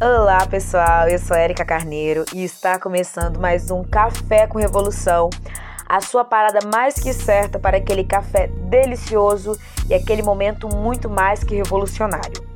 Olá pessoal, eu sou Erika Carneiro e está começando mais um Café com Revolução, a sua parada mais que certa para aquele café delicioso e aquele momento muito mais que revolucionário.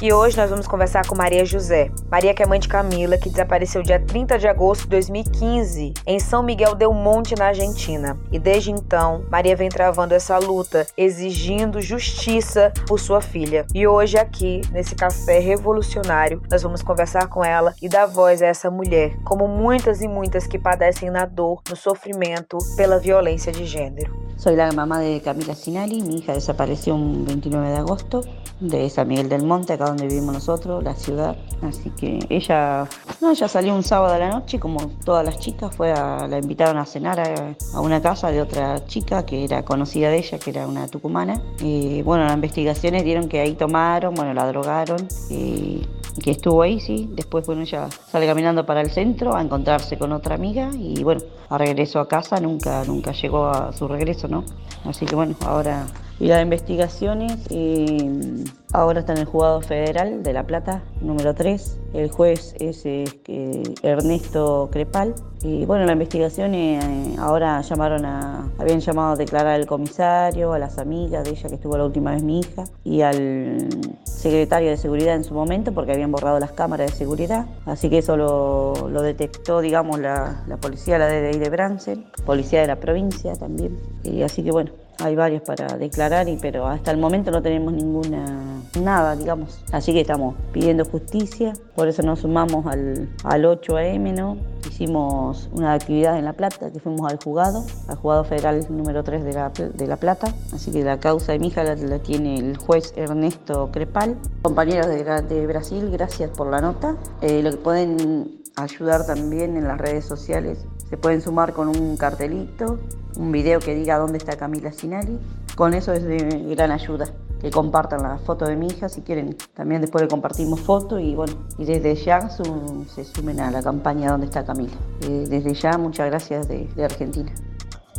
E hoje nós vamos conversar com Maria José. Maria que é mãe de Camila, que desapareceu dia 30 de agosto de 2015 em São Miguel del Monte, na Argentina. E desde então, Maria vem travando essa luta, exigindo justiça por sua filha. E hoje aqui, nesse café revolucionário, nós vamos conversar com ela e dar voz a essa mulher, como muitas e muitas que padecem na dor, no sofrimento pela violência de gênero. Soy la mamá de Camila Sinali, mi hija desapareció un 29 de agosto de San Miguel del Monte, acá donde vivimos nosotros, la ciudad. Así que ella, no, ella salió un sábado a la noche, como todas las chicas, fue a, la invitaron a cenar a, una casa de otra chica que era conocida de ella, que era una tucumana. Y bueno, las investigaciones dieron que ahí tomaron, bueno, la drogaron y que estuvo ahí, sí. Después, bueno, ella sale caminando para el centro a encontrarse con otra amiga y bueno, a regreso a casa nunca, nunca llegó a su regreso, ¿no? Así que bueno, ahora y las investigaciones eh, ahora está en el juzgado federal de La Plata, número 3. El juez es eh, Ernesto Crepal. Y bueno, la investigación eh, ahora llamaron a, habían llamado a declarar al comisario, a las amigas de ella que estuvo la última vez mi hija y al secretario de seguridad en su momento porque habían borrado las cámaras de seguridad. Así que eso lo, detectó, digamos, la, policía, la DDI de Bransen, policía de la provincia también. Y así que bueno, hay varios para declarar, y, pero hasta el momento no tenemos ninguna, nada, digamos. Así que estamos pidiendo justicia, por eso nos sumamos al, al 8 AM, ¿no? Hicimos una actividad en La Plata, que fuimos al juzgado, al juzgado federal número 3 de La, de la Plata. Así que la causa de mi hija la, tiene el juez Ernesto Crepal. Compañeros de, de Brasil, gracias por la nota. Eh, lo que pueden ayudar también en las redes sociales, se pueden sumar con un cartelito un video que diga dónde está Camila Sinali. Con eso es de gran ayuda. Que compartan la foto de mi hija si quieren. También después le compartimos foto y bueno, y desde ya se sumen a la campaña Dónde está Camila. Eh, desde ya muchas gracias de, Argentina.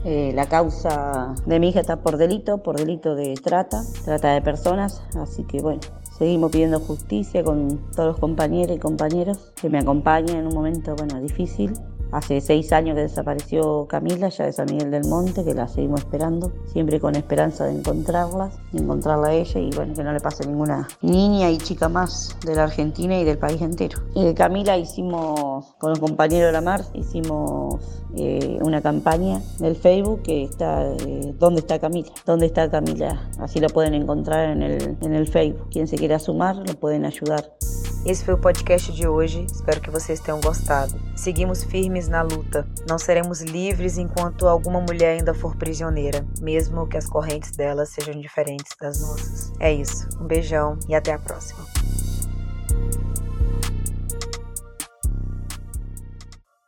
Eh, la causa de mi hija está por delito, por delito de trata, trata de personas, así que bueno, seguimos pidiendo justicia con todos los compañeros y compañeros que me acompañan en un momento bueno, difícil Hace seis años que desapareció Camila, ya de San Miguel del Monte, que la seguimos esperando, siempre con esperanza de encontrarlas, de encontrarla a ella y bueno, que no le pase ninguna niña y chica más de la Argentina y del país entero. Eh, Camila hicimos, con los compañeros de la Mar, hicimos eh, una campaña en el Facebook que está, eh, ¿dónde está Camila? ¿Dónde está Camila? Así lo pueden encontrar en el, en el Facebook. Quien se quiera sumar, lo pueden ayudar. Esse foi o podcast de hoje. Espero que vocês tenham gostado. Seguimos firmes na luta. Não seremos livres enquanto alguma mulher ainda for prisioneira, mesmo que as correntes dela sejam diferentes das nossas. É isso. Um beijão e até a próxima.